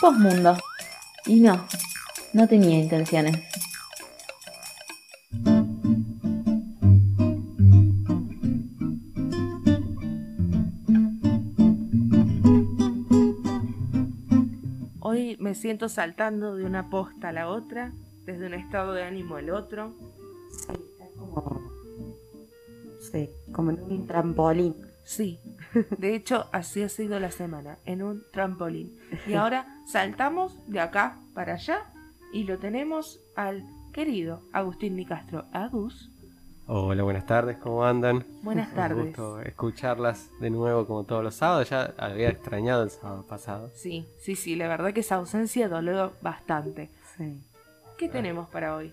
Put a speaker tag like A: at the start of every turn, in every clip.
A: Postmundo. Y no, no tenía intenciones.
B: Hoy me siento saltando de una posta a la otra, desde un estado de ánimo al otro.
C: Sí, es como. Sí, como en un trampolín.
B: Sí, de hecho así ha sido la semana, en un trampolín. Y ahora saltamos de acá para allá y lo tenemos al querido Agustín Nicastro. Agus,
D: Hola, buenas tardes, ¿cómo andan?
B: buenas
D: Un
B: tardes.
D: gusto escucharlas de nuevo como todos los sábados. Ya había extrañado el sábado pasado.
B: Sí, sí, sí, la verdad que esa ausencia dolió bastante.
C: Sí.
B: ¿Qué tenemos para hoy?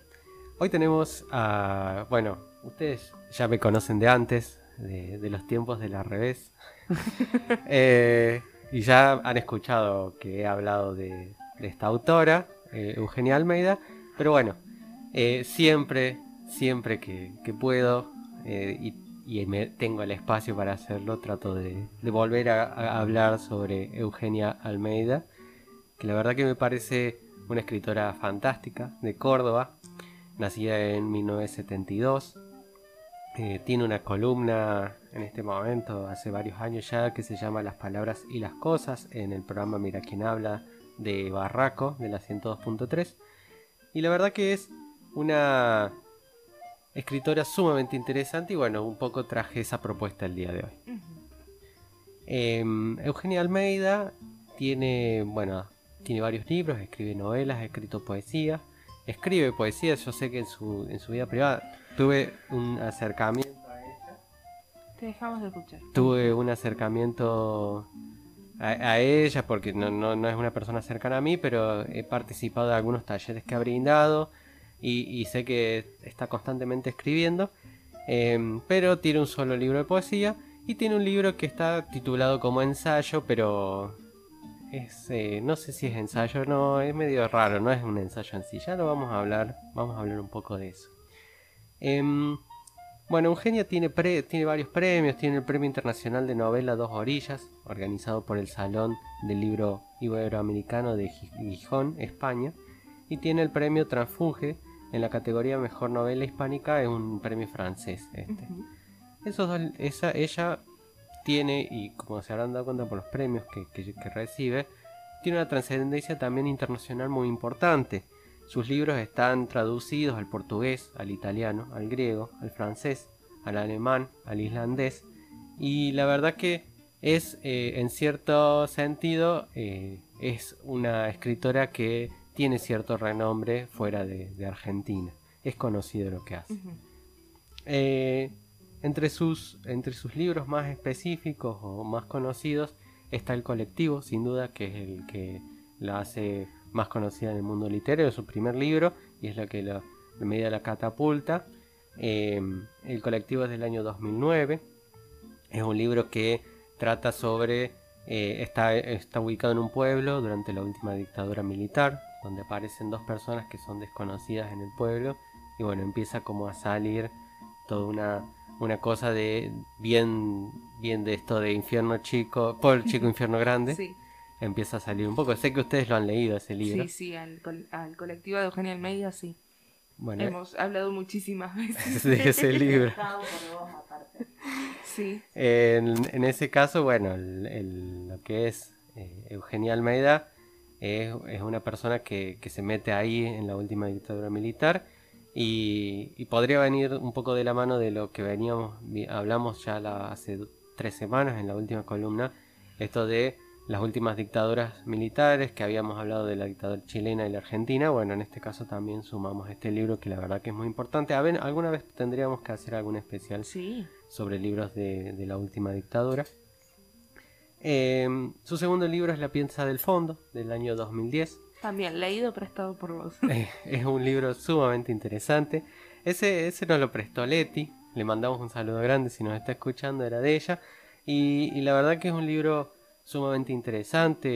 D: Hoy tenemos a. Bueno, ustedes ya me conocen de antes, de, los tiempos de la revés. Eh, y ya han escuchado que he hablado de, esta autora, eh, Eugenia Almeida. Pero bueno, eh, siempre, siempre que, puedo y, me tengo el espacio para hacerlo, trato de, volver a hablar sobre Eugenia Almeida, que la verdad que me parece una escritora fantástica de Córdoba, nacida en 1972. Eh, tiene una columna en este momento, hace varios años ya, que se llama Las palabras y las cosas, en el programa Mira quién habla de Barraco, de la 102.3. Y la verdad que es una escritora sumamente interesante y bueno, un poco traje esa propuesta el día de hoy. Em, Eugenia Almeida tiene, bueno, tiene varios libros, escribe novelas, ha escrito poesía, escribe poesía, yo sé que en su, en su vida privada tuve un acercamiento a ella,
B: Te dejamos de escuchar.
D: tuve un acercamiento a, a ella porque no, no, no es una persona cercana a mí, pero he participado de algunos talleres que ha brindado y, y sé que está constantemente escribiendo, em, pero tiene un solo libro de poesía y tiene un libro que está titulado como ensayo, pero es, eh, no sé si es ensayo o no, es medio raro, no es un ensayo en sí, ya lo vamos a hablar, vamos a hablar un poco de eso. Em, bueno, Eugenia tiene, pre- tiene varios premios, tiene el Premio Internacional de Novela Dos Orillas, organizado por el Salón del Libro Iberoamericano de Gi- Gijón, España, y tiene el Premio Transfunge en la categoría Mejor Novela Hispánica, es un premio francés este.
B: Ujú.
D: Esos dos- esa, ella tiene, y como se habrán dado cuenta por los premios que, que- que recibe, tiene una trascendencia también internacional muy importante. Sus libros están traducidos al portugués, al italiano, al griego, al francés, al alemán, al islandés, y la verdad que es, eh, en cierto sentido, eh, es una escritora que tiene cierto renombre fuera de, de Argentina. Es conocido lo que hace. Eh, entre, sus, entre sus libros más específicos o más conocidos está El Colectivo, sin duda, que es el que la hace más conocida en el mundo literario, es su primer libro y es la que la, la medida la catapulta. Eh, el Colectivo es del año 2009, es un libro que trata sobre, eh, está, está ubicado en un pueblo durante la última dictadura militar, donde aparecen dos personas que son desconocidas en el pueblo y bueno, empieza como a salir toda una, una cosa de bien, bien de esto de infierno chico, por chico infierno grande,
B: Sí,
D: empieza a salir un poco. Sé que ustedes lo han leído ese libro.
B: sí, sí, al, col- al colectivo de Eugenia Almeida sí.
D: Bueno,
B: Hemos hablado muchísimas veces.
D: de ese libro.
B: Sí,
D: En, en ese caso, bueno, el- el- lo que es eh, Eugenia Almeida es, es una persona que, que se mete ahí en la última dictadura militar y, y podría venir un poco de la mano de lo que veníamos, hablamos ya la- hace tres semanas en la última columna, esto de las últimas dictaduras militares, que habíamos hablado de la dictadura chilena y la argentina, bueno, en este caso también sumamos este libro que la verdad que es muy importante. A ver, alguna vez tendríamos que hacer algún especial
B: sí.
D: sobre libros de, de la última dictadura. Eh, su segundo libro es La piensa del fondo, del año 2010.
B: También leído prestado por vos.
D: Eh, es un libro sumamente interesante. Ese, ese nos lo prestó Leti. Le mandamos un saludo grande si nos está escuchando, era de ella. Y, y la verdad que es un libro sumamente interesante.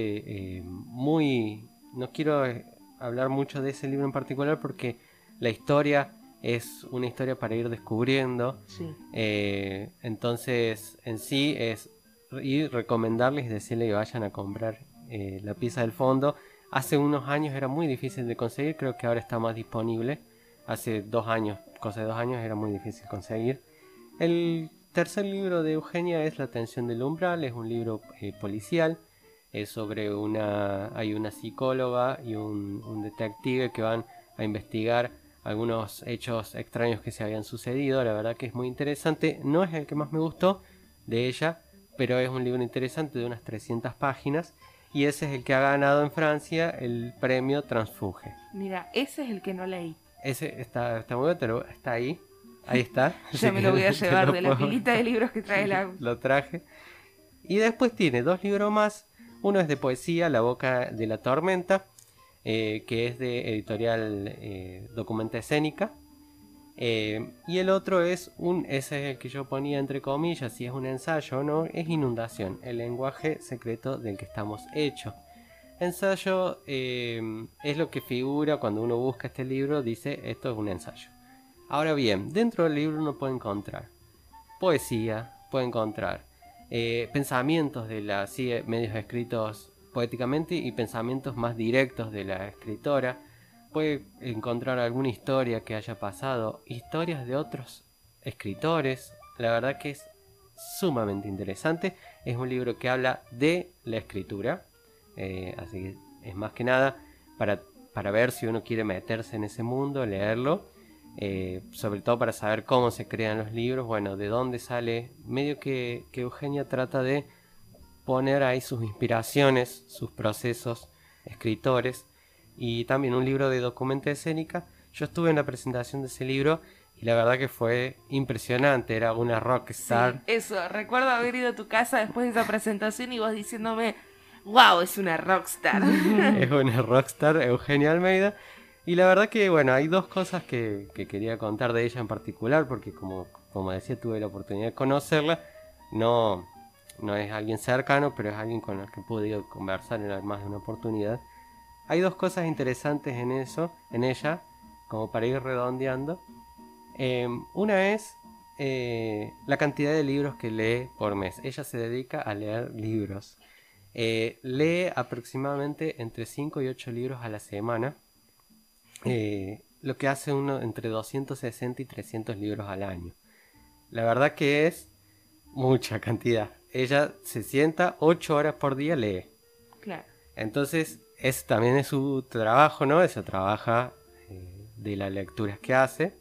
D: eh, muy. No quiero eh, hablar mucho de ese libro en particular porque la historia es una historia para ir descubriendo.
B: Sí.
D: Eh, entonces, en sí es y recomendarles, decirle que vayan a comprar eh, la pieza del fondo. Hace unos años era muy difícil de conseguir, creo que ahora está más disponible. Hace dos años, cosa de dos años, era muy difícil conseguir. El tercer libro de Eugenia es La tensión del umbral, es un libro eh, policial. Es sobre una. hay una psicóloga y un, un detective que van a investigar algunos hechos extraños que se habían sucedido. La verdad que es muy interesante. No es el que más me gustó de ella, pero es un libro interesante de unas 300 páginas. Y ese es el que ha ganado en Francia el premio Transfuge.
B: Mira, ese es el que no leí.
D: Ese está, está muy bueno, está ahí. Ahí está.
B: Ya me lo voy a llevar de la pilita de libros que trae la...
D: Lo traje. Y después tiene dos libros más. Uno es de poesía, La boca de la tormenta, eh, que es de editorial eh, Documenta Escénica. Eh, y el otro es un, ese es el que yo ponía entre comillas, si es un ensayo o no, es Inundación, el lenguaje secreto del que estamos hechos. Ensayo es lo que figura cuando uno busca este libro, dice esto es un ensayo. Ahora bien, dentro del libro uno puede encontrar poesía, puede encontrar pensamientos de las medios escritos poéticamente y pensamientos más directos de la escritora. Puede encontrar alguna historia que haya pasado, historias de otros escritores. La verdad que es sumamente interesante. Es un libro que habla de la escritura. Eh, así que es más que nada para, para, ver si uno quiere meterse en ese mundo, leerlo. Eh, sobre todo para saber cómo se crean los libros, bueno, de dónde sale. Medio que, que Eugenia trata de poner ahí sus inspiraciones, sus procesos, escritores y también un libro de documento escénica. Yo estuve en la presentación de ese libro y la verdad que fue impresionante, era una rockstar.
B: eso, recuerdo haber ido a tu casa después de esa presentación y vos diciéndome, wow, es una rockstar.
D: es una rockstar, Eugenia Almeida. Y la verdad que, bueno, hay dos cosas que, que quería contar de ella en particular, porque como, como decía, tuve la oportunidad de conocerla. No, no es alguien cercano, pero es alguien con el que he podido conversar en más de una oportunidad. Hay dos cosas interesantes en eso, en ella, como para ir redondeando. Em, una es eh, la cantidad de libros que lee por mes. Ella se dedica a leer libros. Eh, lee aproximadamente entre 5 y 8 libros a la semana. Eh, lo que hace uno entre 260 y 300 libros al año. La verdad que es mucha cantidad ella se sienta ocho horas por día lee.
B: Claro.
D: Entonces, ese también es su trabajo, ¿no? Ella trabaja eh, de las lecturas que hace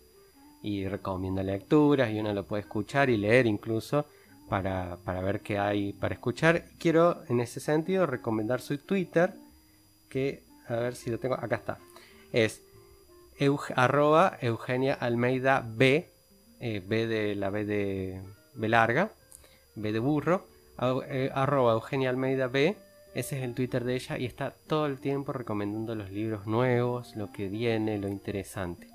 D: y recomienda lecturas y uno lo puede escuchar y leer incluso para, ver qué hay para escuchar. Quiero en ese sentido recomendar su Twitter, que a ver si lo tengo, acá está. Es Eugenia Almeida B, eh, B de la B de B larga, B de burro, eh, Eugenia Almeida B, ese es el Twitter de ella y está todo el tiempo recomendando los libros nuevos, lo que viene, lo interesante.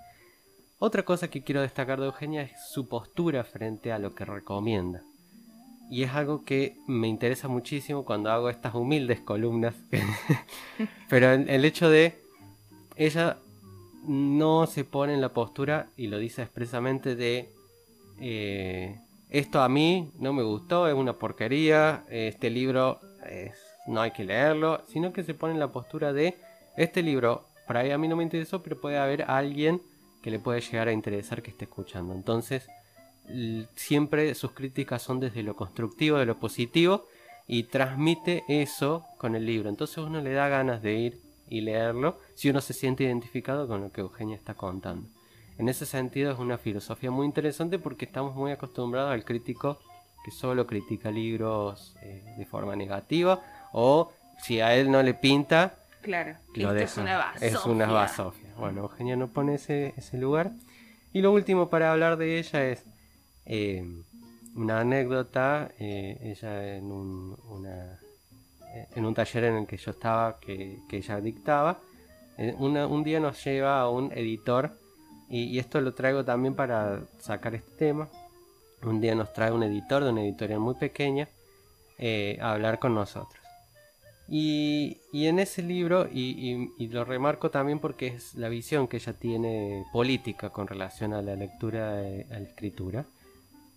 D: Otra cosa que quiero destacar de Eugenia es su postura frente a lo que recomienda. Y es algo que me interesa muchísimo cuando hago estas humildes columnas. Pero el hecho de ella no se pone en la postura, y lo dice expresamente, de eh, esto a mí no me gustó, es una porquería, este libro no hay que leerlo, sino que se pone en la postura de este libro, para a mí no me interesó, pero puede haber alguien que le puede llegar a interesar que esté escuchando. Entonces, siempre sus críticas son desde lo constructivo, de lo positivo, y transmite eso con el libro. Entonces uno le da ganas de ir y leerlo si uno se siente identificado con lo que Eugenia está contando. En ese sentido es una filosofía muy interesante porque estamos muy acostumbrados al crítico que solo critica libros eh, de forma negativa o si a él no le pinta,
B: claro, lo Es una basofia.
D: Es una basofia. Bueno, Eugenia no pone ese, ese, lugar. Y lo último para hablar de ella es eh, una anécdota. Eh, ella en un, en un taller en el que yo estaba, que, que ella dictaba, un día nos lleva a un editor y, esto lo traigo también para sacar este tema. Un día nos trae un editor de una editorial muy pequeña eh, a hablar con nosotros. Y, en ese libro, y, lo remarco también porque es la visión que ella tiene política con relación a la lectura, eh, a la escritura,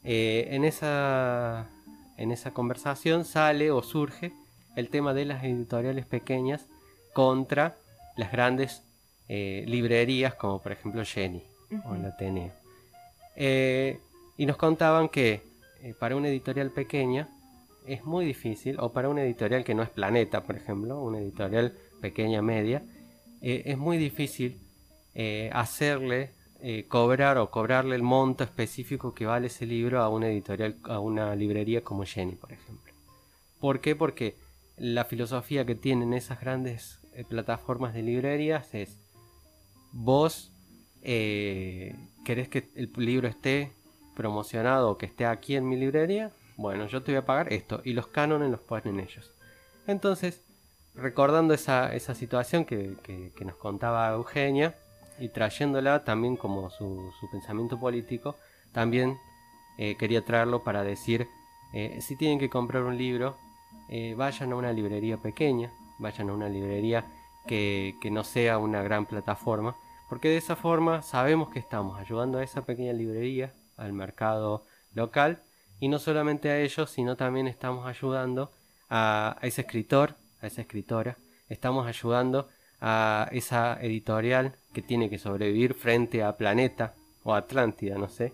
D: eh, en, esa, en esa conversación sale o surge el tema de las editoriales pequeñas contra las grandes eh, librerías como por ejemplo Jenny o el Ateneo. Eh, y nos contaban que eh, para una editorial pequeña es muy difícil, o para una editorial que no es Planeta, por ejemplo, una editorial pequeña, media, es muy difícil hacerle cobrar o cobrarle el monto específico que vale ese libro a una editorial, a una librería como Jenny, por ejemplo. ¿Por qué? Porque la filosofía que tienen esas grandes plataformas de librerías es vos eh, querés que el libro esté promocionado o que esté aquí en mi librería, bueno, yo te voy a pagar esto y los cánones los ponen ellos. Entonces, recordando esa, esa situación que, nos contaba Eugenia y trayéndola también como su, pensamiento político, también eh, quería traerlo para decir, eh, si tienen que comprar un libro, vayan a una librería pequeña, vayan a una librería que, que no sea una gran plataforma, porque de esa forma sabemos que estamos ayudando a esa pequeña librería, al mercado local, y no solamente a ellos, sino también estamos ayudando a, ese escritor, a esa escritora, estamos ayudando a esa editorial que tiene que sobrevivir frente a Planeta o Atlántida, no sé,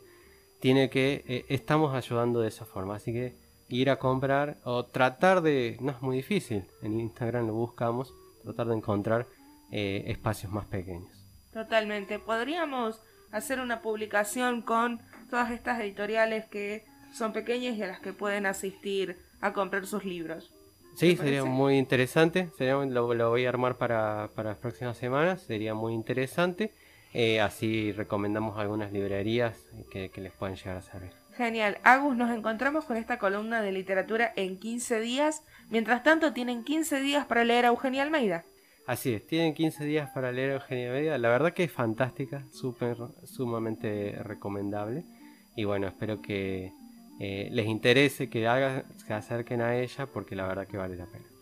D: tiene que, eh, estamos ayudando de esa forma, así que ir a comprar o tratar de, no es muy difícil, en Instagram lo buscamos, tratar de encontrar eh, espacios más pequeños.
B: Totalmente. Podríamos hacer una publicación con todas estas editoriales que son pequeñas y a las que pueden asistir a comprar sus libros.
D: Sí, sería muy interesante. Sería, lo, voy a armar para, las próximas semanas. Sería muy interesante. Eh, así recomendamos algunas librerías que, que, les puedan llegar a servir.
B: Genial. Agus, nos encontramos con esta columna de literatura en 15 días. Mientras tanto, tienen 15 días para leer a Eugenia Almeida.
D: Así es, tienen 15 días para leer Eugenia Media. La verdad que es fantástica, súper, sumamente recomendable. Y bueno, espero que eh, les interese, que, se acerquen a ella, porque la verdad que vale la pena.